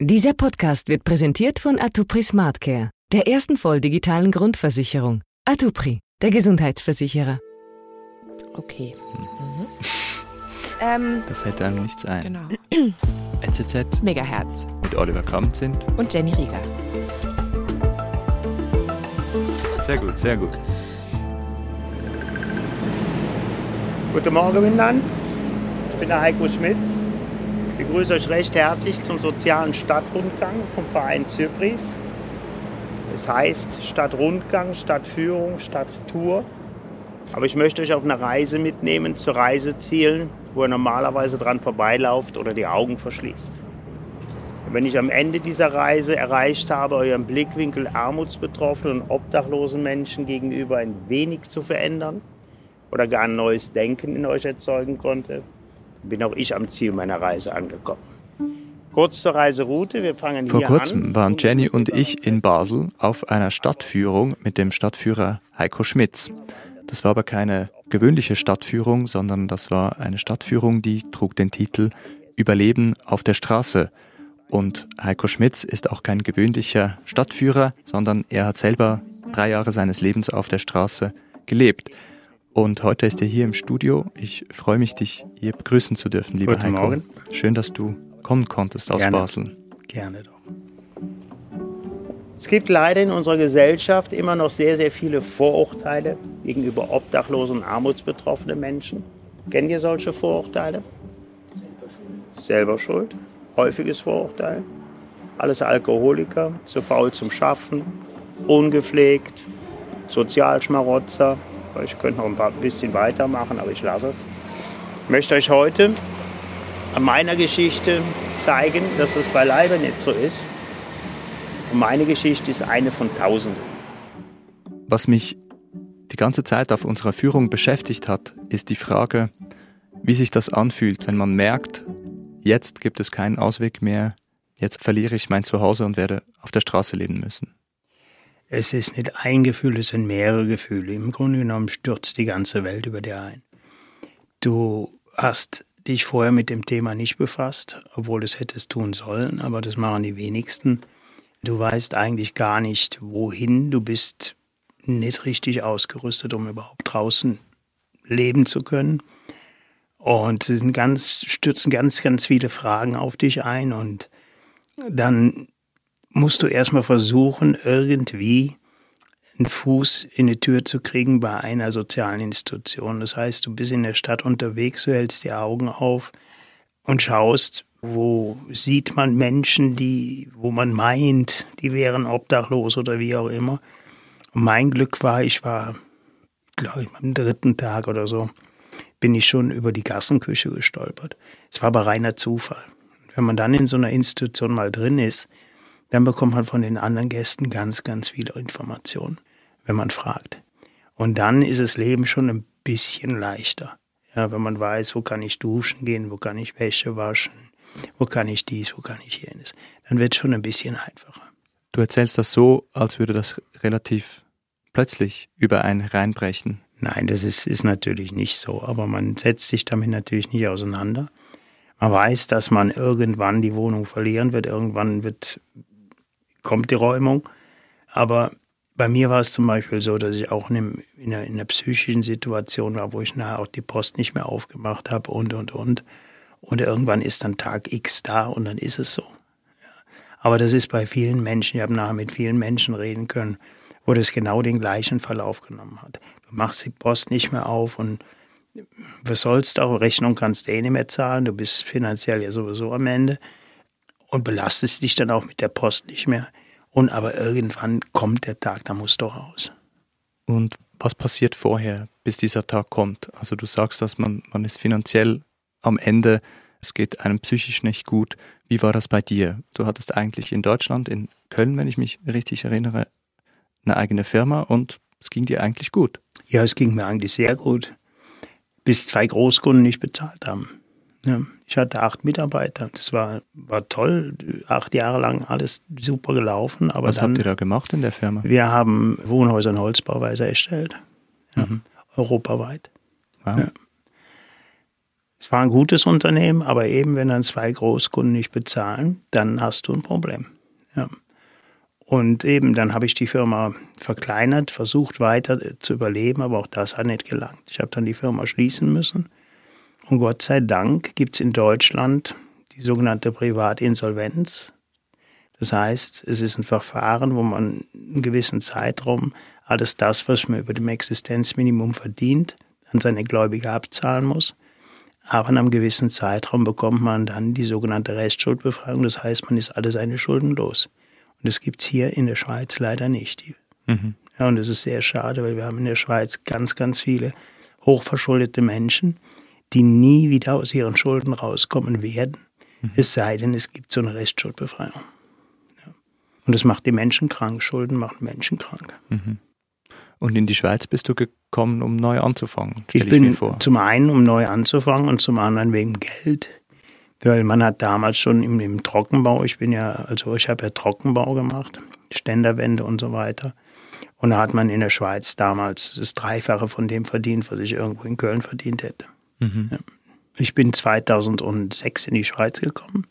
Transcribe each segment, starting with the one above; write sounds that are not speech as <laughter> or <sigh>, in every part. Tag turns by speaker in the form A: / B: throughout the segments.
A: Dieser Podcast wird präsentiert von Atupri Smartcare, der ersten voll digitalen Grundversicherung. Atupri, der Gesundheitsversicherer.
B: Okay.
C: Mhm.
B: Ähm, <laughs>
C: Da fällt einem nichts ein.
B: genau. <clears throat>
C: NZZ
B: Megahertz
C: mit Oliver Kamp sind.
B: und Jenny Rieger.
C: Sehr gut, sehr gut.
D: Guten Morgen miteinander. Ich bin der Heiko Schmitz. Ich begrüße euch recht herzlich zum sozialen Stadtrundgang vom Verein Zypris. Es heißt Stadtrundgang, Stadtführung, Stadttour. Aber ich möchte euch auf eine Reise mitnehmen zu Reisezielen, wo ihr normalerweise dran vorbeilauft oder die Augen verschließt. Und wenn ich am Ende dieser Reise erreicht habe, euren Blickwinkel armutsbetroffenen und obdachlosen Menschen gegenüber ein wenig zu verändern, oder gar ein neues Denken in euch erzeugen konnte, bin auch ich am Ziel meiner Reise angekommen. Kurz zur Reiseroute, wir fangen
C: Vor
D: hier
C: kurzem
D: an.
C: waren Jenny und ich in Basel auf einer Stadtführung mit dem Stadtführer Heiko Schmitz. Das war aber keine gewöhnliche Stadtführung, sondern das war eine Stadtführung, die trug den Titel Überleben auf der Straße. Und Heiko Schmitz ist auch kein gewöhnlicher Stadtführer, sondern er hat selber drei Jahre seines Lebens auf der Straße gelebt. Und heute ist er hier im Studio. Ich freue mich, dich hier begrüßen zu dürfen, lieber
D: Guten
C: Heiko.
D: Morgen.
C: Schön, dass du kommen konntest aus
D: Gerne.
C: Basel.
D: Gerne doch. Es gibt leider in unserer Gesellschaft immer noch sehr, sehr viele Vorurteile gegenüber obdachlosen und armutsbetroffenen Menschen. Kennt ihr solche Vorurteile? Selber schuld. Häufiges Vorurteil. Alles Alkoholiker, zu faul zum Schaffen, ungepflegt, Sozialschmarotzer. Ich könnte noch ein paar- bisschen weitermachen, aber ich lasse es. Ich möchte euch heute an meiner Geschichte zeigen, dass das beileibe nicht so ist. Und meine Geschichte ist eine von Tausenden.
C: Was mich die ganze Zeit auf unserer Führung beschäftigt hat, ist die Frage, wie sich das anfühlt, wenn man merkt, jetzt gibt es keinen Ausweg mehr, jetzt verliere ich mein Zuhause und werde auf der Straße leben müssen.
D: Es ist nicht ein Gefühl, es sind mehrere Gefühle. Im Grunde genommen stürzt die ganze Welt über dir ein. Du hast dich vorher mit dem Thema nicht befasst, obwohl es hättest tun sollen, aber das machen die wenigsten. Du weißt eigentlich gar nicht, wohin. Du bist nicht richtig ausgerüstet, um überhaupt draußen leben zu können. Und es sind ganz, stürzen ganz, ganz viele Fragen auf dich ein und dann musst du erstmal versuchen, irgendwie einen Fuß in die Tür zu kriegen bei einer sozialen Institution. Das heißt, du bist in der Stadt unterwegs, du hältst die Augen auf und schaust, wo sieht man Menschen, die, wo man meint, die wären obdachlos oder wie auch immer. Und mein Glück war, ich war, glaube ich, am dritten Tag oder so, bin ich schon über die Gassenküche gestolpert. Es war aber reiner Zufall. Wenn man dann in so einer Institution mal drin ist, dann bekommt man von den anderen Gästen ganz, ganz viele Informationen, wenn man fragt. Und dann ist das Leben schon ein bisschen leichter. Ja, wenn man weiß, wo kann ich duschen gehen, wo kann ich Wäsche waschen, wo kann ich dies, wo kann ich jenes. Dann wird es schon ein bisschen einfacher.
C: Du erzählst das so, als würde das relativ plötzlich über einen reinbrechen.
D: Nein, das ist, ist natürlich nicht so, aber man setzt sich damit natürlich nicht auseinander. Man weiß, dass man irgendwann die Wohnung verlieren wird, irgendwann wird, kommt die Räumung. Aber bei mir war es zum Beispiel so, dass ich auch in, einem, in, einer, in einer psychischen Situation war, wo ich nachher auch die Post nicht mehr aufgemacht habe und, und, und. Und irgendwann ist dann Tag X da und dann ist es so. Aber das ist bei vielen Menschen, ich habe nachher mit vielen Menschen reden können, wo das genau den gleichen Verlauf genommen hat. Du machst die Post nicht mehr auf und was sollst du auch, Rechnung kannst du eh nicht mehr zahlen, du bist finanziell ja sowieso am Ende und belastest dich dann auch mit der Post nicht mehr. Und aber irgendwann kommt der Tag, da musst du raus.
C: Und was passiert vorher, bis dieser Tag kommt? Also du sagst, dass man, man ist finanziell am Ende, es geht einem psychisch nicht gut. Wie war das bei dir? Du hattest eigentlich in Deutschland, in Köln, wenn ich mich richtig erinnere, eine eigene Firma und es ging dir eigentlich gut.
D: Ja, es ging mir eigentlich sehr gut, bis zwei Großkunden nicht bezahlt haben. Ja, ich hatte acht Mitarbeiter. Das war, war toll. Acht Jahre lang alles super gelaufen. Aber
C: Was
D: dann,
C: habt ihr da gemacht in der Firma?
D: Wir haben Wohnhäuser und Holzbauweise erstellt. Ja, Europaweit.
C: Wow.
D: Ja. Es war ein gutes Unternehmen, aber eben, wenn dann zwei Großkunden nicht bezahlen, dann hast du ein Problem. Ja. Und eben, dann habe ich die Firma verkleinert, versucht weiter zu überleben, aber auch das hat nicht gelangt. Ich habe dann die Firma schließen müssen. Und Gott sei Dank gibt es in Deutschland die sogenannte Privatinsolvenz. Das heißt, es ist ein Verfahren, wo man einen gewissen Zeitraum alles das, was man über dem Existenzminimum verdient, an seine Gläubiger abzahlen muss. Aber in einem gewissen Zeitraum bekommt man dann die sogenannte Restschuldbefreiung. Das heißt, man ist alle seine Schulden los. Und das gibt es hier in der Schweiz leider nicht. Mhm. Ja, und das ist sehr schade, weil wir haben in der Schweiz ganz, ganz viele hochverschuldete Menschen, die nie wieder aus ihren Schulden rauskommen werden, mhm. es sei denn, es gibt so eine Restschuldbefreiung. Ja. Und das macht die Menschen krank. Schulden machen Menschen krank.
C: Mhm. Und in die Schweiz bist du gekommen, um neu anzufangen?
D: Ich bin ich zum einen, um neu anzufangen und zum anderen wegen Geld. Weil man hat damals schon im, im Trockenbau, ich bin ja, also ich habe ja Trockenbau gemacht, Ständerwände und so weiter. Und da hat man in der Schweiz damals das Dreifache von dem verdient, was ich irgendwo in Köln verdient hätte. Mhm. Ich bin 2006 in die Schweiz gekommen.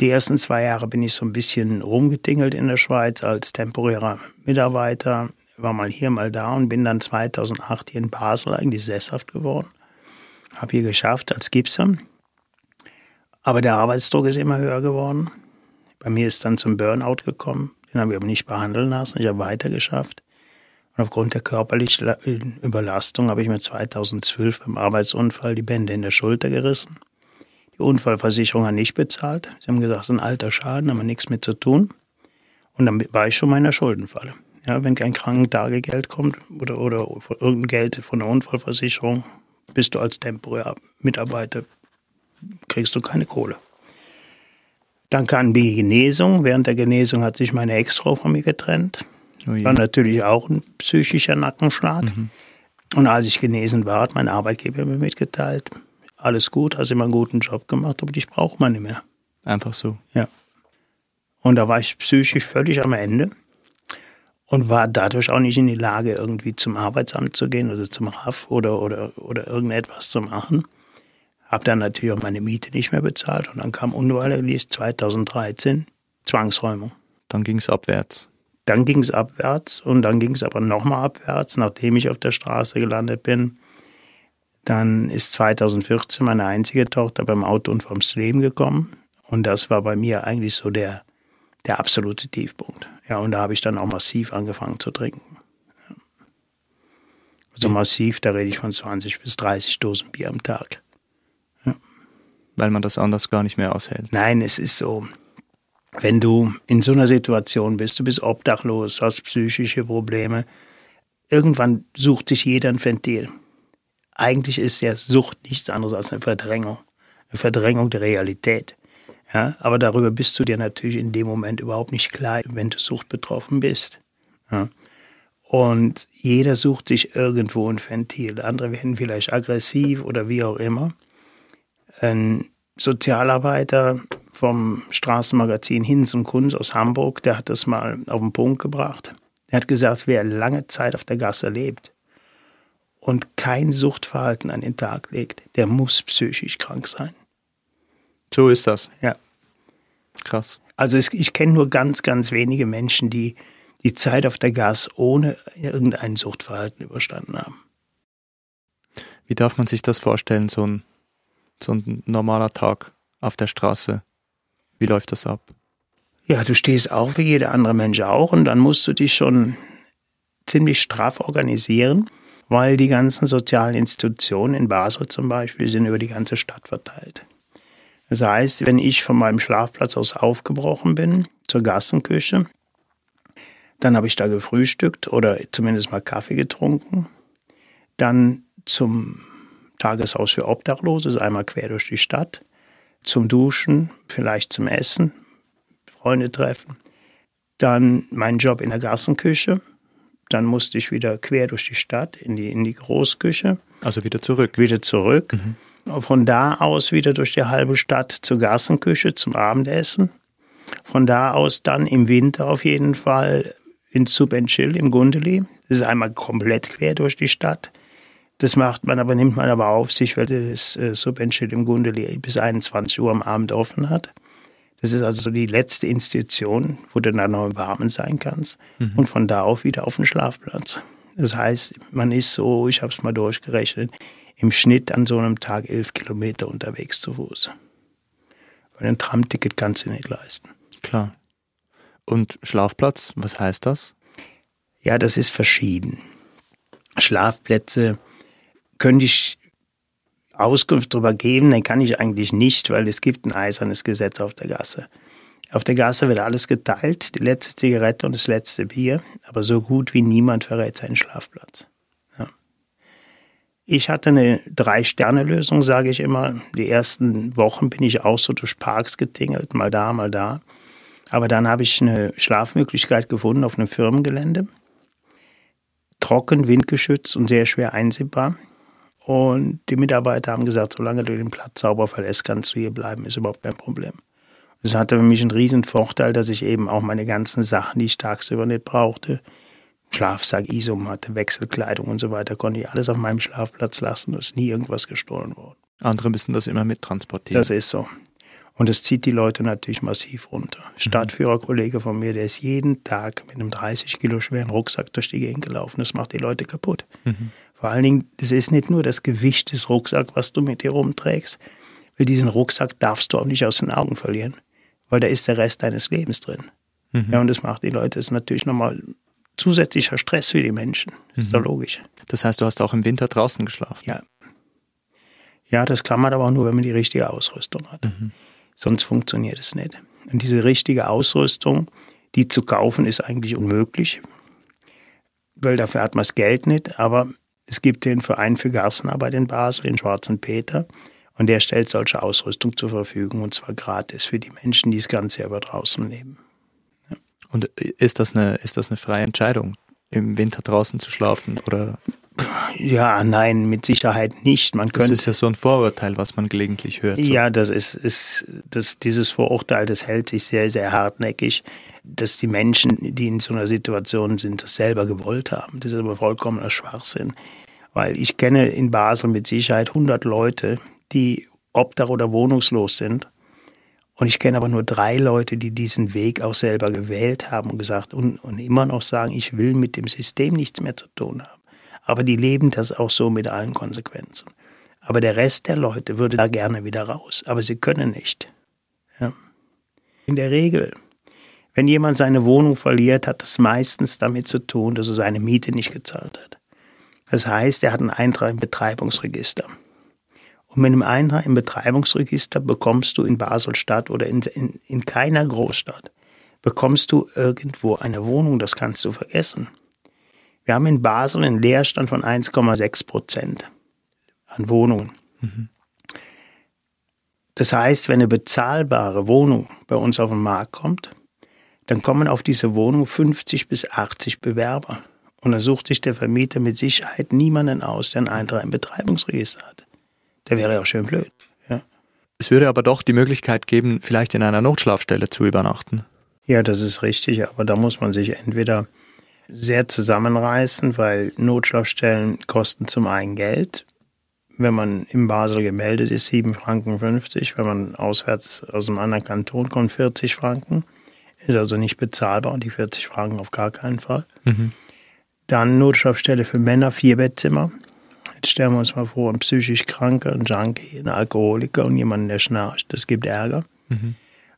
D: Die ersten zwei Jahre bin ich so ein bisschen rumgetingelt in der Schweiz als temporärer Mitarbeiter. War mal hier, mal da und bin dann 2008 hier in Basel eigentlich sesshaft geworden. Habe hier geschafft als Gipser aber der Arbeitsdruck ist immer höher geworden. Bei mir ist dann zum Burnout gekommen. Den habe ich aber nicht behandeln lassen. Ich habe weiter geschafft. Und aufgrund der körperlichen Überlastung habe ich mir 2012 beim Arbeitsunfall die Bände in der Schulter gerissen. Die Unfallversicherung hat nicht bezahlt. Sie haben gesagt, es ist ein alter Schaden, haben wir nichts mit zu tun. Und dann war ich schon mal in der Schuldenfalle. Ja, wenn kein Krankentagegeld kommt oder, oder irgendein Geld von der Unfallversicherung, bist du als temporärer Mitarbeiter kriegst du keine Kohle. Dann kam die Genesung. Während der Genesung hat sich meine Ex-Frau von mir getrennt. Oh war natürlich auch ein psychischer Nackenschlag. Mhm. Und als ich genesen war, hat mein Arbeitgeber mir mitgeteilt, alles gut, hast immer einen guten Job gemacht, aber dich braucht man nicht mehr.
C: Einfach so.
D: Ja. Und da war ich psychisch völlig am Ende und war dadurch auch nicht in die Lage, irgendwie zum Arbeitsamt zu gehen oder zum RAF oder, oder, oder irgendetwas zu machen. Habe dann natürlich auch meine Miete nicht mehr bezahlt und dann kam unweigerlich 2013 Zwangsräumung.
C: Dann ging es abwärts.
D: Dann ging es abwärts und dann ging es aber nochmal abwärts, nachdem ich auf der Straße gelandet bin. Dann ist 2014 meine einzige Tochter beim Autounfall ums Leben gekommen. Und das war bei mir eigentlich so der, der absolute Tiefpunkt. Ja, und da habe ich dann auch massiv angefangen zu trinken. Also massiv, da rede ich von 20 bis 30 Dosen Bier am Tag
C: weil man das anders gar nicht mehr aushält.
D: Nein, es ist so. Wenn du in so einer Situation bist, du bist obdachlos, hast psychische Probleme, irgendwann sucht sich jeder ein Ventil. Eigentlich ist ja Sucht nichts anderes als eine Verdrängung. Eine Verdrängung der Realität. Ja, aber darüber bist du dir natürlich in dem Moment überhaupt nicht klar, wenn du suchtbetroffen bist. Ja. Und jeder sucht sich irgendwo ein Ventil. Andere werden vielleicht aggressiv oder wie auch immer ein Sozialarbeiter vom Straßenmagazin Hinz und Kunz aus Hamburg, der hat das mal auf den Punkt gebracht. Er hat gesagt, wer lange Zeit auf der Gasse lebt und kein Suchtverhalten an den Tag legt, der muss psychisch krank sein.
C: So ist das.
D: Ja.
C: Krass.
D: Also es, ich kenne nur ganz, ganz wenige Menschen, die die Zeit auf der Gas ohne irgendein Suchtverhalten überstanden haben.
C: Wie darf man sich das vorstellen, so ein so ein normaler Tag auf der Straße? Wie läuft das ab?
D: Ja, du stehst auch wie jeder andere Mensch auch und dann musst du dich schon ziemlich straff organisieren, weil die ganzen sozialen Institutionen in Basel zum Beispiel sind über die ganze Stadt verteilt. Das heißt, wenn ich von meinem Schlafplatz aus aufgebrochen bin zur Gassenküche, dann habe ich da gefrühstückt oder zumindest mal Kaffee getrunken. Dann zum Tageshaus für Obdachlose, ist einmal quer durch die Stadt, zum Duschen, vielleicht zum Essen, Freunde treffen. Dann mein Job in der Gassenküche. Dann musste ich wieder quer durch die Stadt in die, in die Großküche.
C: Also wieder zurück.
D: Wieder zurück. Mhm. Von da aus wieder durch die halbe Stadt zur Gassenküche zum Abendessen. Von da aus dann im Winter auf jeden Fall ins Sub Chill im Gundeli. Das ist einmal komplett quer durch die Stadt. Das macht man aber, nimmt man aber auf sich, weil das äh, Subentstedt im Grunde bis 21 Uhr am Abend offen hat. Das ist also so die letzte Institution, wo du dann noch im Warmen sein kannst. Mhm. Und von da auf wieder auf den Schlafplatz. Das heißt, man ist so, ich habe es mal durchgerechnet, im Schnitt an so einem Tag elf Kilometer unterwegs zu Fuß. Weil ein Tramticket kannst du nicht leisten.
C: Klar. Und Schlafplatz, was heißt das?
D: Ja, das ist verschieden. Schlafplätze könnte ich Auskunft darüber geben, dann kann ich eigentlich nicht, weil es gibt ein eisernes Gesetz auf der Gasse. Auf der Gasse wird alles geteilt, die letzte Zigarette und das letzte Bier, aber so gut wie niemand verrät seinen Schlafplatz. Ja. Ich hatte eine Drei-Sterne-Lösung, sage ich immer. Die ersten Wochen bin ich auch so durch Parks getingelt, mal da, mal da. Aber dann habe ich eine Schlafmöglichkeit gefunden auf einem Firmengelände. Trocken, windgeschützt und sehr schwer einsehbar. Und die Mitarbeiter haben gesagt, solange du den Platz sauber verlässt, kannst du hier bleiben, ist überhaupt kein Problem. Das hatte für mich einen riesen Vorteil, dass ich eben auch meine ganzen Sachen, die ich tagsüber nicht brauchte, Schlafsack, Isomatte, Wechselkleidung und so weiter, konnte ich alles auf meinem Schlafplatz lassen. Es ist nie irgendwas gestohlen worden.
C: Andere müssen das immer mittransportieren.
D: Das ist so. Und das zieht die Leute natürlich massiv runter. Mhm. Stadtführerkollege von mir, der ist jeden Tag mit einem 30 Kilo schweren Rucksack durch die Gegend gelaufen. Das macht die Leute kaputt. Mhm. Vor allen Dingen, das ist nicht nur das Gewicht des Rucksacks, was du mit dir rumträgst, weil diesen Rucksack darfst du auch nicht aus den Augen verlieren, weil da ist der Rest deines Lebens drin. Mhm. Ja, und das macht die Leute, das ist natürlich nochmal zusätzlicher Stress für die Menschen. Mhm. Ist doch logisch.
C: Das heißt, du hast auch im Winter draußen geschlafen?
D: Ja. Ja, das kann man aber auch nur, wenn man die richtige Ausrüstung hat. Mhm. Sonst funktioniert es nicht. Und diese richtige Ausrüstung, die zu kaufen, ist eigentlich unmöglich, weil dafür hat man das Geld nicht. Aber es gibt den Verein für Gartenarbeit in Basel, den Schwarzen Peter, und der stellt solche Ausrüstung zur Verfügung, und zwar gratis für die Menschen, die das ganze Jahr über draußen leben.
C: Ja. Und ist das, eine, ist das eine freie Entscheidung, im Winter draußen zu schlafen? Oder
D: ja, nein, mit Sicherheit nicht. Man könnte,
C: das ist ja so ein Vorurteil, was man gelegentlich hört. So.
D: Ja, das ist, ist das, dieses Vorurteil, das hält sich sehr, sehr hartnäckig, dass die Menschen, die in so einer Situation sind, das selber gewollt haben. Das ist aber vollkommener Schwachsinn. Weil ich kenne in Basel mit Sicherheit 100 Leute, die obdach oder wohnungslos sind. Und ich kenne aber nur drei Leute, die diesen Weg auch selber gewählt haben und gesagt und, und immer noch sagen, ich will mit dem System nichts mehr zu tun haben aber die leben das auch so mit allen Konsequenzen. Aber der Rest der Leute würde da gerne wieder raus, aber sie können nicht. Ja. In der Regel, wenn jemand seine Wohnung verliert, hat das meistens damit zu tun, dass er seine Miete nicht gezahlt hat. Das heißt, er hat einen Eintrag im Betreibungsregister. Und mit einem Eintrag im Betreibungsregister bekommst du in Basel-Stadt oder in, in, in keiner Großstadt, bekommst du irgendwo eine Wohnung, das kannst du vergessen. Wir haben in Basel einen Leerstand von 1,6 Prozent an Wohnungen. Mhm. Das heißt, wenn eine bezahlbare Wohnung bei uns auf den Markt kommt, dann kommen auf diese Wohnung 50 bis 80 Bewerber. Und dann sucht sich der Vermieter mit Sicherheit niemanden aus, der einen Eintrag im Betreibungsregister hat. Der wäre ja auch schön blöd. Ja.
C: Es würde aber doch die Möglichkeit geben, vielleicht in einer Notschlafstelle zu übernachten.
D: Ja, das ist richtig, aber da muss man sich entweder sehr zusammenreißen, weil Notschlafstellen kosten zum einen Geld. Wenn man in Basel gemeldet ist, 7 Franken 50. Wenn man auswärts aus einem anderen Kanton kommt, 40 Franken. Ist also nicht bezahlbar und die 40 Franken auf gar keinen Fall. Mhm. Dann Notschlafstelle für Männer, vier Bettzimmer. Jetzt stellen wir uns mal vor, ein psychisch Kranker, ein Junkie, ein Alkoholiker und jemand, der schnarcht. Das gibt Ärger. Mhm.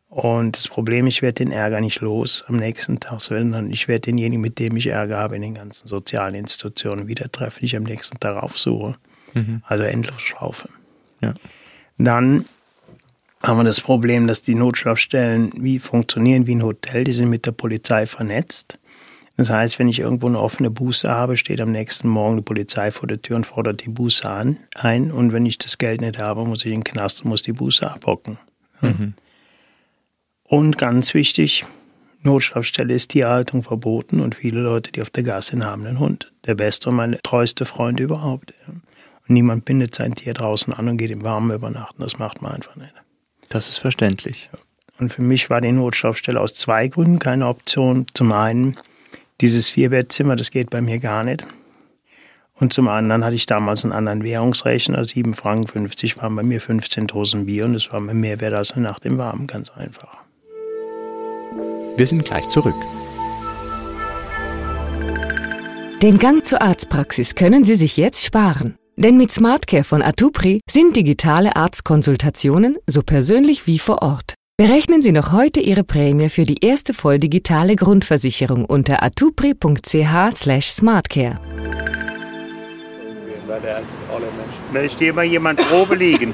D: Und das Problem, ich werde den Ärger nicht los am nächsten Tag, sondern ich werde denjenigen, mit dem ich Ärger habe, in den ganzen sozialen Institutionen wieder treffen, die ich am nächsten Tag aufsuche. Mhm. Also Endlosschlaufe. Ja. Dann haben wir das Problem, dass die Notschlafstellen wie funktionieren wie ein Hotel, die sind mit der Polizei vernetzt. Das heißt, wenn ich irgendwo eine offene Buße habe, steht am nächsten Morgen die Polizei vor der Tür und fordert die Buße an, ein. Und wenn ich das Geld nicht habe, muss ich in den Knast und muss die Buße abhocken. Mhm. Und ganz wichtig, Notschlafstelle ist Tierhaltung verboten und viele Leute, die auf der Gasse sind, haben einen Hund. Der beste und meine treueste Freund überhaupt. Und niemand bindet sein Tier draußen an und geht im Warmen übernachten. Das macht man einfach nicht.
C: Das ist verständlich.
D: Und für mich war die Notschlafstelle aus zwei Gründen keine Option. Zum einen, dieses Vierbettzimmer, das geht bei mir gar nicht. Und zum anderen hatte ich damals einen anderen Währungsrechner, 7,50 Franken waren bei mir 15 Dosen Bier und das war mir mehr wert als eine Nacht im Warmen, ganz einfach.
C: Wir sind gleich zurück.
A: Den Gang zur Arztpraxis können Sie sich jetzt sparen. Denn mit SmartCare von Atupri sind digitale Arztkonsultationen so persönlich wie vor Ort. Berechnen Sie noch heute Ihre Prämie für die erste voll digitale Grundversicherung unter atupri.ch/smartcare.
D: Möchte hier mal jemand Probe liegen?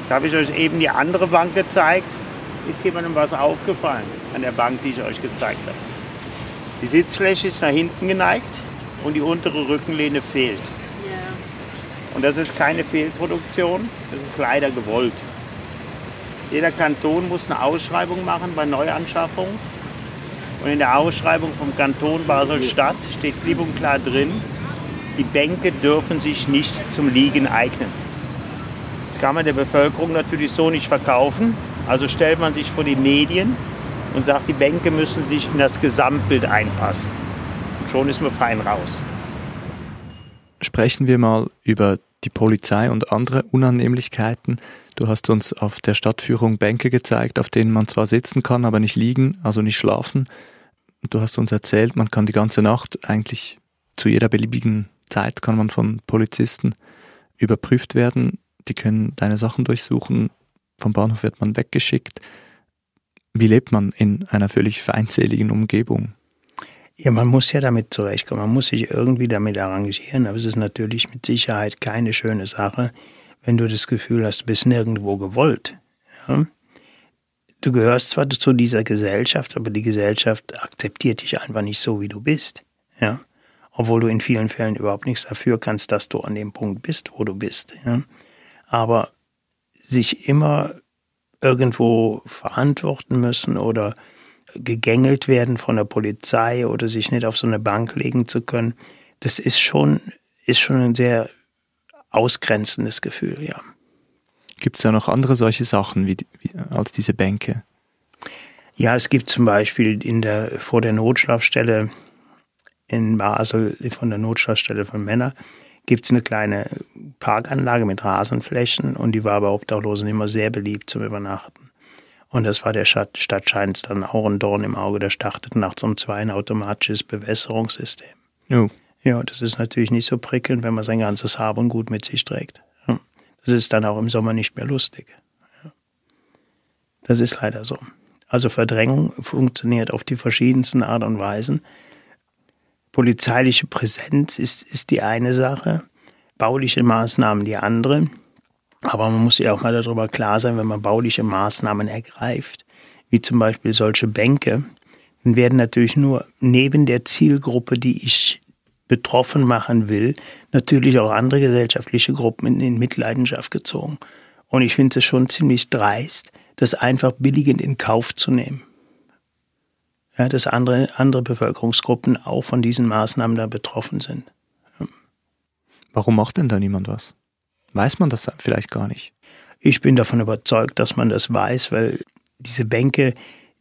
D: Jetzt habe ich euch eben die andere Bank gezeigt. Ist jemandem was aufgefallen an der Bank, die ich euch gezeigt habe? Die Sitzfläche ist nach hinten geneigt und die untere Rückenlehne fehlt. Und das ist keine Fehlproduktion, das ist leider gewollt. Jeder Kanton muss eine Ausschreibung machen bei Neuanschaffung. Und in der Ausschreibung vom Kanton Basel-Stadt steht klipp und klar drin, die Bänke dürfen sich nicht zum Liegen eignen. Das kann man der Bevölkerung natürlich so nicht verkaufen. Also stellt man sich vor die Medien und sagt, die Bänke müssen sich in das Gesamtbild einpassen. Und schon ist man fein raus.
C: Sprechen wir mal über die Polizei und andere Unannehmlichkeiten. Du hast uns auf der Stadtführung Bänke gezeigt, auf denen man zwar sitzen kann, aber nicht liegen, also nicht schlafen. Du hast uns erzählt, man kann die ganze Nacht eigentlich zu jeder beliebigen Zeit kann man von Polizisten überprüft werden. Die können deine Sachen durchsuchen. Vom Bahnhof wird man weggeschickt. Wie lebt man in einer völlig feindseligen Umgebung?
D: Ja, man muss ja damit zurechtkommen. Man muss sich irgendwie damit arrangieren. Aber es ist natürlich mit Sicherheit keine schöne Sache, wenn du das Gefühl hast, du bist nirgendwo gewollt. Ja? Du gehörst zwar zu dieser Gesellschaft, aber die Gesellschaft akzeptiert dich einfach nicht so, wie du bist. Ja? Obwohl du in vielen Fällen überhaupt nichts dafür kannst, dass du an dem Punkt bist, wo du bist. Ja? Aber sich immer irgendwo verantworten müssen oder gegängelt werden von der Polizei oder sich nicht auf so eine Bank legen zu können, das ist schon, ist schon ein sehr ausgrenzendes Gefühl, ja.
C: Gibt es da noch andere solche Sachen wie, wie, als diese Bänke?
D: Ja, es gibt zum Beispiel in der, vor der Notschlafstelle in Basel, von der Notschlafstelle von Männern, gibt es eine kleine Parkanlage mit Rasenflächen und die war aber Obdachlosen immer sehr beliebt zum Übernachten. Und das war der Stadt, Stadtscheins dann auch ein Dorn im Auge. Der startet nachts um zwei ein automatisches Bewässerungssystem.
C: Oh.
D: Ja, das ist natürlich nicht so prickelnd, wenn man sein ganzes Hab und Gut mit sich trägt. Das ist dann auch im Sommer nicht mehr lustig. Das ist leider so. Also Verdrängung funktioniert auf die verschiedensten Art und Weisen. Polizeiliche Präsenz ist, ist die eine Sache, bauliche Maßnahmen die andere. Aber man muss sich auch mal darüber klar sein, wenn man bauliche Maßnahmen ergreift, wie zum Beispiel solche Bänke, dann werden natürlich nur neben der Zielgruppe, die ich betroffen machen will, natürlich auch andere gesellschaftliche Gruppen in, in Mitleidenschaft gezogen. Und ich finde es schon ziemlich dreist, das einfach billigend in Kauf zu nehmen. Ja, dass andere, andere Bevölkerungsgruppen auch von diesen Maßnahmen da betroffen sind.
C: Warum macht denn da niemand was? Weiß man das vielleicht gar nicht?
D: Ich bin davon überzeugt, dass man das weiß, weil diese Bänke,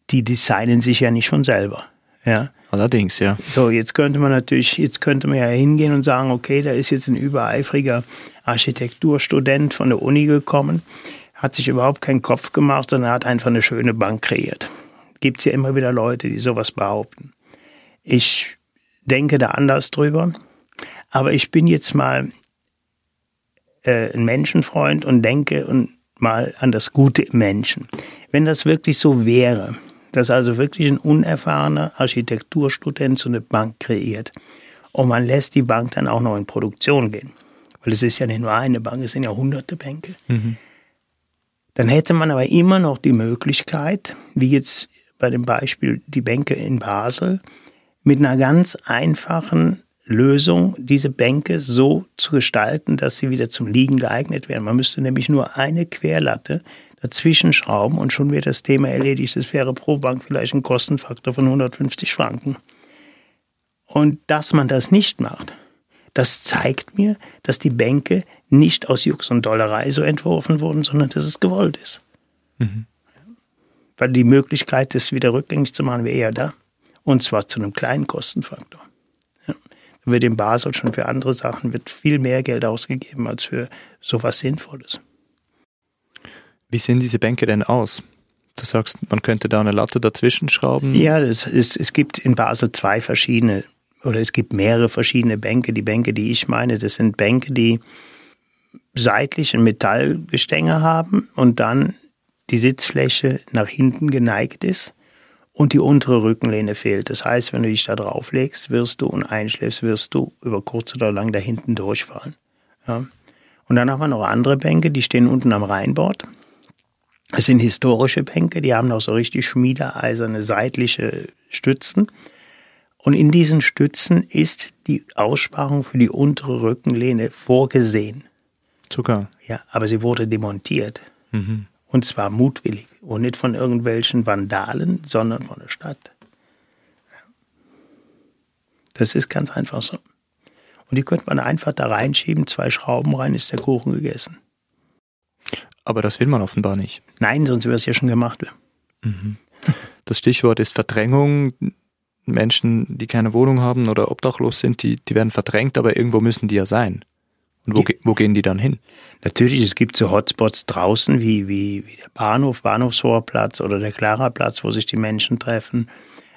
D: die designen sich ja nicht von selber. Ja.
C: Allerdings, ja.
D: So, jetzt könnte man natürlich, jetzt könnte man ja hingehen und sagen, okay, da ist jetzt ein übereifriger Architekturstudent von der Uni gekommen, hat sich überhaupt keinen Kopf gemacht, sondern hat einfach eine schöne Bank kreiert. Gibt es ja immer wieder Leute, die sowas behaupten. Ich denke da anders drüber, aber ich bin jetzt mal äh, ein Menschenfreund und denke und mal an das Gute im Menschen. Wenn das wirklich so wäre, dass also wirklich ein unerfahrener Architekturstudent so eine Bank kreiert und man lässt die Bank dann auch noch in Produktion gehen, weil es ist ja nicht nur eine Bank, es sind ja hunderte Bänke, mhm. dann hätte man aber immer noch die Möglichkeit, wie jetzt bei dem Beispiel die Bänke in Basel, mit einer ganz einfachen Lösung, diese Bänke so zu gestalten, dass sie wieder zum Liegen geeignet werden. Man müsste nämlich nur eine Querlatte dazwischen schrauben und schon wird das Thema erledigt. Das wäre pro Bank vielleicht ein Kostenfaktor von 150 Franken. Und dass man das nicht macht, das zeigt mir, dass die Bänke nicht aus Jux und Dollerei so entworfen wurden, sondern dass es gewollt ist. Mhm. Weil die Möglichkeit, das wieder rückgängig zu machen, wäre eher da. Und zwar zu einem kleinen Kostenfaktor. Ja. Da wird in Basel schon für andere Sachen wird viel mehr Geld ausgegeben als für sowas Sinnvolles.
C: Wie sehen diese Bänke denn aus? Du sagst, man könnte da eine Latte dazwischen schrauben?
D: Ja, es, es, es gibt in Basel zwei verschiedene, oder es gibt mehrere verschiedene Bänke. Die Bänke, die ich meine, das sind Bänke, die seitlich ein Metallgestänge haben und dann die Sitzfläche nach hinten geneigt ist und die untere Rückenlehne fehlt. Das heißt, wenn du dich da drauf legst, wirst du und einschläfst, wirst du über kurz oder lang da hinten durchfallen. Ja. Und dann haben wir noch andere Bänke, die stehen unten am Rheinbord. Es sind historische Bänke, die haben auch so richtig schmiedeeiserne seitliche Stützen. Und in diesen Stützen ist die Aussparung für die untere Rückenlehne vorgesehen.
C: Sogar.
D: Ja, aber sie wurde demontiert.
C: Mhm.
D: Und zwar mutwillig und nicht von irgendwelchen Vandalen, sondern von der Stadt. Das ist ganz einfach so. Und die könnte man einfach da reinschieben, zwei Schrauben rein, ist der Kuchen gegessen.
C: Aber das will man offenbar nicht.
D: Nein, sonst wäre es ja schon gemacht.
C: Mhm. Das Stichwort ist Verdrängung. Menschen, die keine Wohnung haben oder obdachlos sind, die, die werden verdrängt, aber irgendwo müssen die ja sein. Und wo, wo gehen die dann hin?
D: Natürlich, es gibt so Hotspots draußen wie, wie, wie der Bahnhof, Bahnhofsvorplatz oder der Klaraplatz, wo sich die Menschen treffen.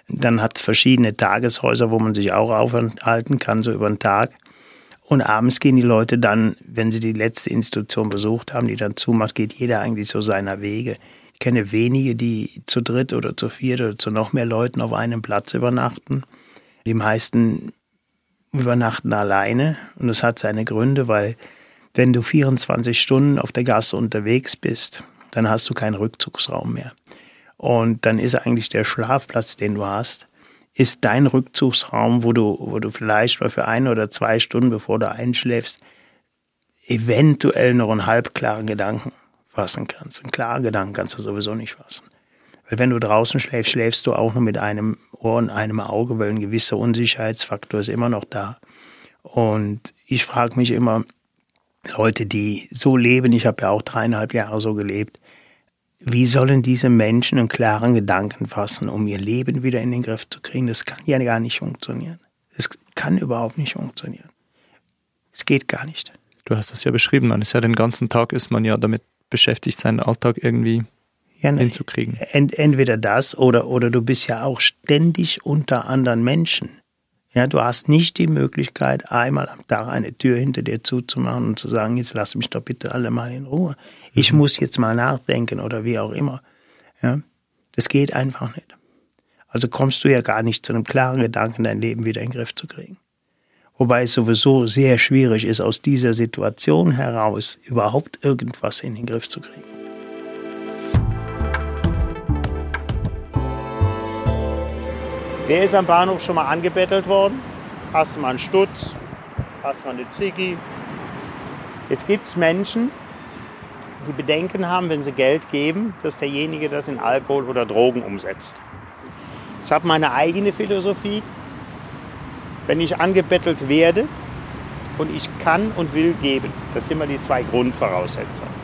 D: Dann hat es verschiedene Tageshäuser, wo man sich auch aufhalten kann, so über den Tag. Und abends gehen die Leute dann, wenn sie die letzte Institution besucht haben, die dann zumacht, geht jeder eigentlich so seiner Wege. Ich kenne wenige, die zu dritt oder zu viert oder zu noch mehr Leuten auf einem Platz übernachten. Die meisten übernachten alleine und das hat seine Gründe, weil wenn du 24 Stunden auf der Gasse unterwegs bist, dann hast du keinen Rückzugsraum mehr. Und dann ist eigentlich der Schlafplatz, den du hast, ist dein Rückzugsraum, wo du, wo du vielleicht mal für ein oder zwei Stunden, bevor du einschläfst, eventuell noch einen halbklaren Gedanken fassen kannst. Einen klaren Gedanken kannst du sowieso nicht fassen. Wenn du draußen schläfst, schläfst du auch nur mit einem Ohr und einem Auge, weil ein gewisser Unsicherheitsfaktor ist immer noch da. Und ich frage mich immer, Leute, die so leben, ich habe ja auch dreieinhalb Jahre so gelebt, wie sollen diese Menschen einen klaren Gedanken fassen, um ihr Leben wieder in den Griff zu kriegen? Das kann ja gar nicht funktionieren. Es kann überhaupt nicht funktionieren. Es geht gar nicht.
C: Du hast das ja beschrieben, man ist ja den ganzen Tag ist man ja damit beschäftigt, seinen Alltag irgendwie ja, ne, hinzukriegen.
D: Ent, entweder das oder, oder du bist ja auch ständig unter anderen Menschen. Ja, du hast nicht die Möglichkeit, einmal am Tag eine Tür hinter dir zuzumachen und zu sagen, jetzt lass mich doch bitte alle mal in Ruhe. Ich mhm. muss jetzt mal nachdenken oder wie auch immer. Ja, das geht einfach nicht. Also kommst du ja gar nicht zu einem klaren Gedanken, dein Leben wieder in den Griff zu kriegen. Wobei es sowieso sehr schwierig ist, aus dieser Situation heraus überhaupt irgendwas in den Griff zu kriegen. Wer ist am Bahnhof schon mal angebettelt worden? Hast du mal einen Stutz? Hast du mal eine Ziggy? Jetzt gibt es Menschen, die Bedenken haben, wenn sie Geld geben, dass derjenige das in Alkohol oder Drogen umsetzt. Ich habe meine eigene Philosophie. Wenn ich angebettelt werde und ich kann und will geben, das sind immer die zwei Grundvoraussetzungen.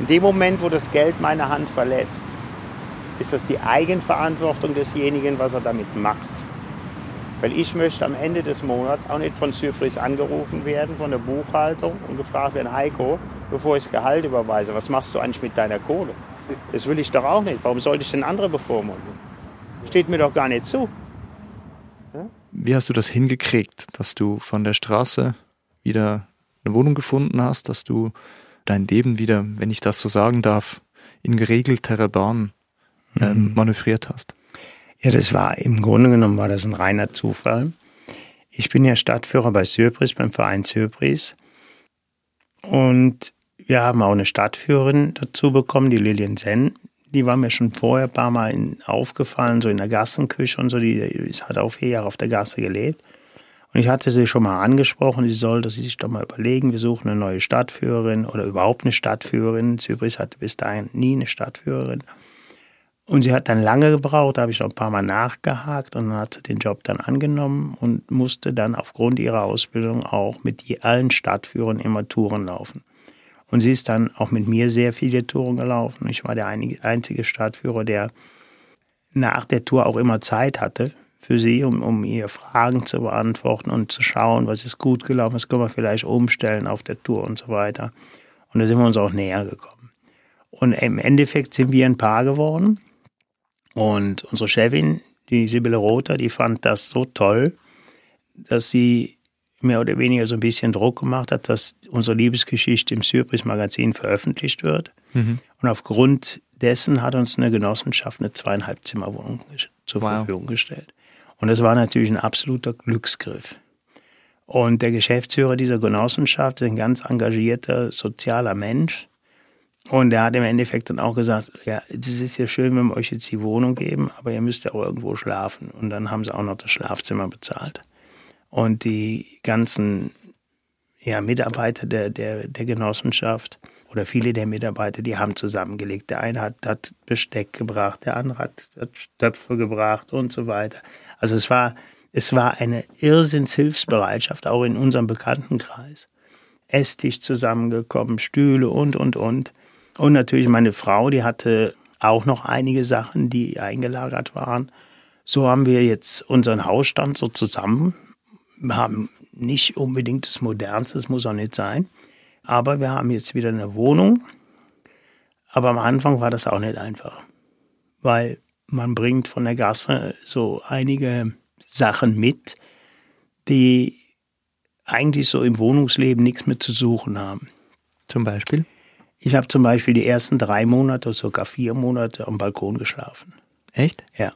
D: In dem Moment, wo das Geld meine Hand verlässt, ist das die Eigenverantwortung desjenigen, was er damit macht. Weil ich möchte am Ende des Monats auch nicht von Zypris angerufen werden, von der Buchhaltung und gefragt werden, Heiko, bevor ich das Gehalt überweise, was machst du eigentlich mit deiner Kohle? Das will ich doch auch nicht. Warum sollte ich denn andere bevormunden? Steht mir doch gar nicht zu.
C: Wie hast du das hingekriegt, dass du von der Straße wieder eine Wohnung gefunden hast, dass du dein Leben wieder, wenn ich das so sagen darf, in geregeltere Bahn ähm, mhm. manövriert hast?
D: Ja, das war im Grunde genommen war das ein reiner Zufall. Ich bin ja Stadtführer bei Surpris, beim Verein Surpris. Und wir haben auch eine Stadtführerin dazu bekommen, die Lilian Sen. Die war mir schon vorher ein paar Mal in, aufgefallen, so in der Gassenküche und so. Die, die hat auch vier Jahre auf der Gasse gelebt. Und ich hatte sie schon mal angesprochen, sie sollte sich doch mal überlegen, wir suchen eine neue Stadtführerin oder überhaupt eine Stadtführerin. Zypris hatte bis dahin nie eine Stadtführerin. Und sie hat dann lange gebraucht, da habe ich noch ein paar Mal nachgehakt und dann hat sie den Job dann angenommen und musste dann aufgrund ihrer Ausbildung auch mit allen Stadtführern immer Touren laufen. Und sie ist dann auch mit mir sehr viele Touren gelaufen. Ich war der einzige Stadtführer, der nach der Tour auch immer Zeit hatte für sie, um, um ihr Fragen zu beantworten und zu schauen, was ist gut gelaufen, was können wir vielleicht umstellen auf der Tour und so weiter. Und da sind wir uns auch näher gekommen. Und im Endeffekt sind wir ein Paar geworden. Und unsere Chefin, die Sibylle Rother, die fand das so toll, dass sie mehr oder weniger so ein bisschen Druck gemacht hat, dass unsere Liebesgeschichte im Surprise Magazin veröffentlicht wird. Mhm. Und aufgrund dessen hat uns eine Genossenschaft eine zweieinhalb Zimmerwohnung zur wow. Verfügung gestellt. Und das war natürlich ein absoluter Glücksgriff. Und der Geschäftsführer dieser Genossenschaft ist ein ganz engagierter sozialer Mensch. Und er hat im Endeffekt dann auch gesagt, ja, es ist ja schön, wenn wir euch jetzt die Wohnung geben, aber ihr müsst ja auch irgendwo schlafen. Und dann haben sie auch noch das Schlafzimmer bezahlt. Und die ganzen ja, Mitarbeiter der, der, der Genossenschaft oder viele der Mitarbeiter, die haben zusammengelegt. Der eine hat, hat Besteck gebracht, der andere hat, hat Stöpfe gebracht und so weiter. Also es war, es war eine Irrsinnshilfsbereitschaft, auch in unserem Bekanntenkreis. Esstisch zusammengekommen, Stühle und, und, und. Und natürlich meine Frau, die hatte auch noch einige Sachen, die eingelagert waren. So haben wir jetzt unseren Hausstand so zusammen. Wir haben nicht unbedingt das Modernste, das muss auch nicht sein. Aber wir haben jetzt wieder eine Wohnung. Aber am Anfang war das auch nicht einfach. Weil man bringt von der Gasse so einige Sachen mit, die eigentlich so im Wohnungsleben nichts mehr zu suchen haben.
C: Zum Beispiel?
D: Ich habe zum Beispiel die ersten drei Monate, sogar vier Monate am Balkon geschlafen.
C: Echt?
D: Ja.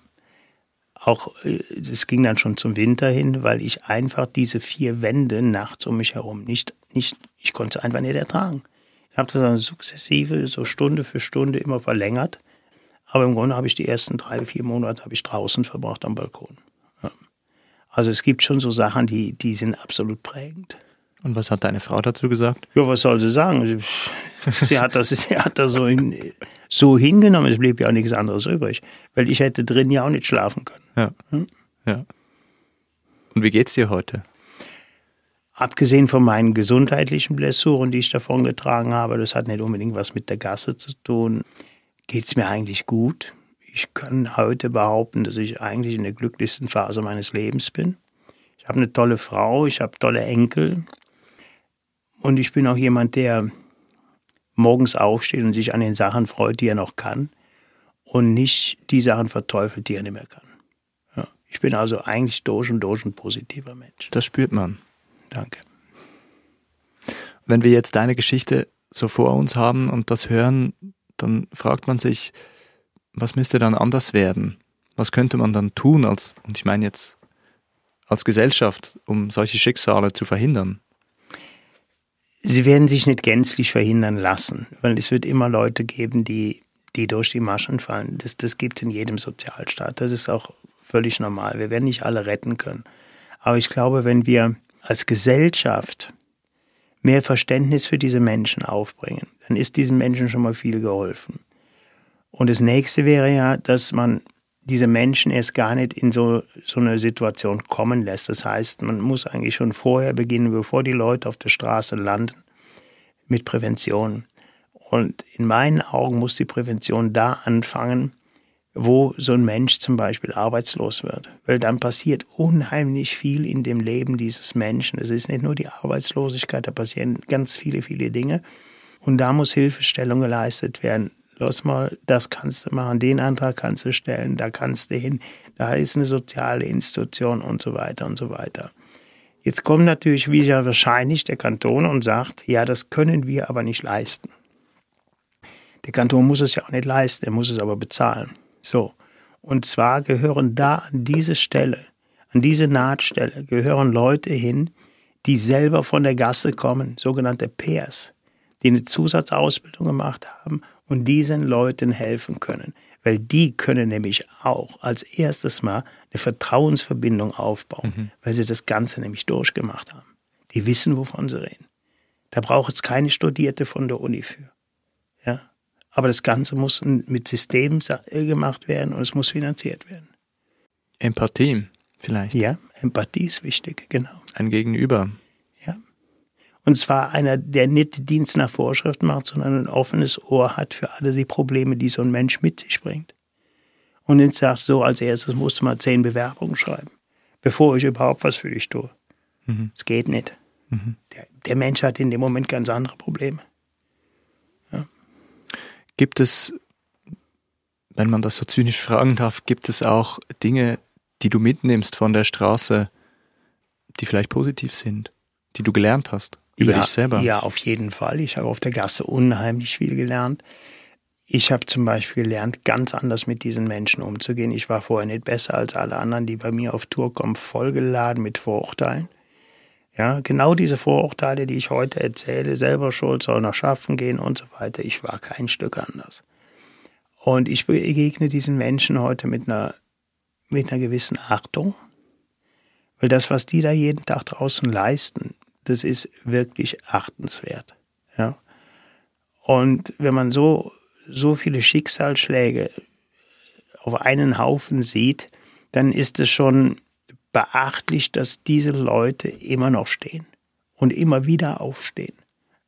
D: Auch es ging dann schon zum Winter hin, weil ich einfach diese vier Wände nachts um mich herum nicht, nicht ich konnte es einfach nicht ertragen. Ich habe das dann sukzessive, so Stunde für Stunde immer verlängert. Aber im Grunde habe ich die ersten drei, vier Monate habe ich draußen verbracht am Balkon. Ja. Also es gibt schon so Sachen, die, die sind absolut prägend.
C: Und was hat deine Frau dazu gesagt?
D: Ja, was soll sie sagen? Sie hat das, sie hat das so, in, so hingenommen, es blieb ja auch nichts anderes übrig. Weil ich hätte drin ja auch nicht schlafen können.
C: Ja. Hm? ja. Und wie geht's dir heute?
D: Abgesehen von meinen gesundheitlichen Blessuren, die ich davon getragen habe, das hat nicht unbedingt was mit der Gasse zu tun geht es mir eigentlich gut. Ich kann heute behaupten, dass ich eigentlich in der glücklichsten Phase meines Lebens bin. Ich habe eine tolle Frau, ich habe tolle Enkel und ich bin auch jemand, der morgens aufsteht und sich an den Sachen freut, die er noch kann und nicht die Sachen verteufelt, die er nicht mehr kann. Ja. Ich bin also eigentlich durch und durch ein positiver Mensch.
C: Das spürt man.
D: Danke.
C: Wenn wir jetzt deine Geschichte so vor uns haben und das hören, dann fragt man sich, was müsste dann anders werden? Was könnte man dann tun als, und ich meine jetzt als Gesellschaft, um solche Schicksale zu verhindern?
D: Sie werden sich nicht gänzlich verhindern lassen, weil es wird immer Leute geben, die, die durch die Maschen fallen. Das, das gibt es in jedem Sozialstaat. Das ist auch völlig normal. Wir werden nicht alle retten können. Aber ich glaube, wenn wir als Gesellschaft mehr Verständnis für diese Menschen aufbringen, dann ist diesen Menschen schon mal viel geholfen. Und das nächste wäre ja, dass man diese Menschen erst gar nicht in so, so eine Situation kommen lässt. Das heißt, man muss eigentlich schon vorher beginnen, bevor die Leute auf der Straße landen, mit Prävention. Und in meinen Augen muss die Prävention da anfangen, wo so ein Mensch zum Beispiel arbeitslos wird. Weil dann passiert unheimlich viel in dem Leben dieses Menschen. Es ist nicht nur die Arbeitslosigkeit, da passieren ganz viele, viele Dinge. Und da muss Hilfestellung geleistet werden. Los mal, das kannst du machen, den Antrag kannst du stellen, da kannst du hin, da ist eine soziale Institution und so weiter und so weiter. Jetzt kommt natürlich wieder wahrscheinlich der Kanton und sagt, ja, das können wir aber nicht leisten. Der Kanton muss es ja auch nicht leisten, er muss es aber bezahlen. So. Und zwar gehören da an diese Stelle, an diese Nahtstelle, gehören Leute hin, die selber von der Gasse kommen, sogenannte Pairs die eine Zusatzausbildung gemacht haben und diesen Leuten helfen können. Weil die können nämlich auch als erstes mal eine Vertrauensverbindung aufbauen, mhm. weil sie das Ganze nämlich durchgemacht haben. Die wissen, wovon sie reden. Da braucht es keine Studierte von der Uni für. Ja? Aber das Ganze muss mit Systemen gemacht werden und es muss finanziert werden.
C: Empathie vielleicht.
D: Ja, Empathie ist wichtig, genau.
C: Ein Gegenüber.
D: Und zwar einer, der nicht Dienst nach Vorschrift macht, sondern ein offenes Ohr hat für alle die Probleme, die so ein Mensch mit sich bringt. Und jetzt sagst du, als erstes musst du mal zehn Bewerbungen schreiben, bevor ich überhaupt was für dich tue. Es mhm. geht nicht. Mhm. Der, der, Mensch hat in dem Moment ganz andere Probleme.
C: Ja. Gibt es, wenn man das so zynisch fragen darf, gibt es auch Dinge, die du mitnimmst von der Straße, die vielleicht positiv sind, die du gelernt hast über
D: ja,
C: dich selber?
D: Ja, auf jeden Fall. Ich habe auf der Gasse unheimlich viel gelernt. Ich habe zum Beispiel gelernt, ganz anders mit diesen Menschen umzugehen. Ich war vorher nicht besser als alle anderen, die bei mir auf Tour kommen, vollgeladen mit Vorurteilen. Ja, genau diese Vorurteile, die ich heute erzähle, selber schuld, soll noch schaffen gehen und so weiter. Ich war kein Stück anders. Und ich begegne diesen Menschen heute mit einer, mit einer gewissen Achtung, weil das, was die da jeden Tag draußen leisten, das ist wirklich achtenswert. Ja. Und wenn man so, so viele Schicksalsschläge auf einen Haufen sieht, dann ist es schon beachtlich, dass diese Leute immer noch stehen und immer wieder aufstehen.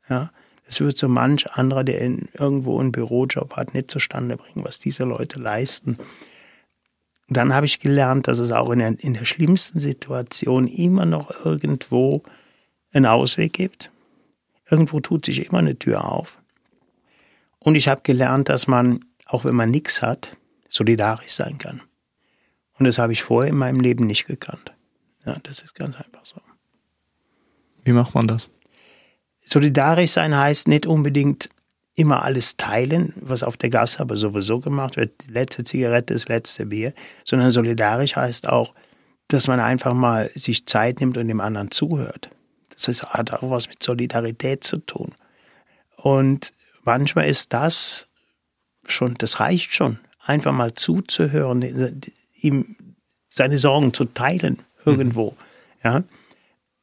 D: Ja, das wird so manch anderer, der in, irgendwo einen Bürojob hat, nicht zustande bringen, was diese Leute leisten. Dann habe ich gelernt, dass es auch in der, in der schlimmsten Situation immer noch irgendwo einen Ausweg gibt. Irgendwo tut sich immer eine Tür auf. Und ich habe gelernt, dass man, auch wenn man nichts hat, solidarisch sein kann. Und das habe ich vorher in meinem Leben nicht gekannt. Ja, das ist ganz einfach so.
C: Wie macht man das?
D: Solidarisch sein heißt nicht unbedingt immer alles teilen, was auf der Gasse aber sowieso gemacht wird. Die letzte Zigarette, das letzte Bier. Sondern solidarisch heißt auch, dass man einfach mal sich Zeit nimmt und dem anderen zuhört. Das ist, hat auch was mit Solidarität zu tun. Und manchmal ist das schon, das reicht schon, einfach mal zuzuhören, ihm seine Sorgen zu teilen irgendwo. Mhm. Ja,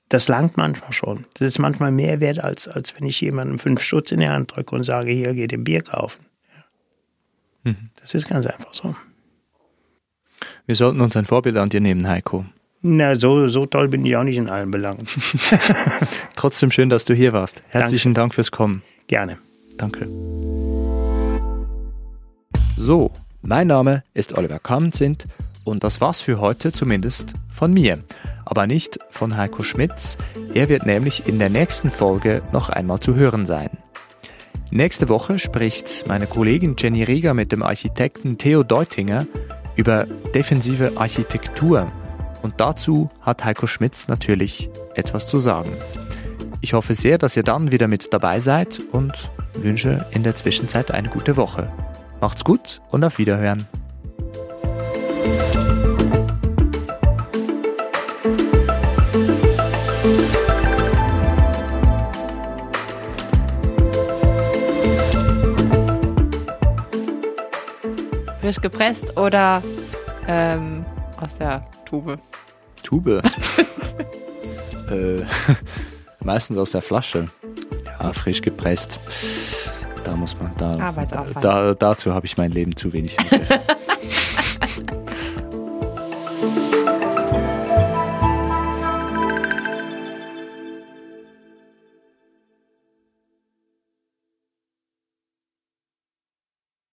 D: das langt manchmal schon. Das ist manchmal mehr wert, als, als wenn ich jemandem fünf Stutz in die Hand drücke und sage, hier geht ein Bier kaufen. Ja. Mhm. Das ist ganz einfach so.
C: Wir sollten uns ein Vorbild an dir nehmen, Heiko.
D: Na, so, so toll bin ich auch nicht in allen Belangen. <laughs>
C: Trotzdem schön, dass du hier warst. Herzlichen Dank, Dank fürs Kommen.
D: Gerne.
C: Danke. So, mein Name ist Oliver Kamzint und das war's für heute zumindest von mir. Aber nicht von Heiko Schmitz. Er wird nämlich in der nächsten Folge noch einmal zu hören sein. Nächste Woche spricht meine Kollegin Jenny Rieger mit dem Architekten Theo Deutinger über defensive Architektur. Und dazu hat Heiko Schmitz natürlich etwas zu sagen. Ich hoffe sehr, dass ihr dann wieder mit dabei seid und wünsche in der Zwischenzeit eine gute Woche. Macht's gut und auf Wiederhören.
B: Frisch gepresst oder ähm, aus der Tube?
C: Tube? <laughs> äh, meistens aus der Flasche. Ja, frisch gepresst. Da muss man da. Da, dazu habe ich mein Leben zu wenig. <laughs>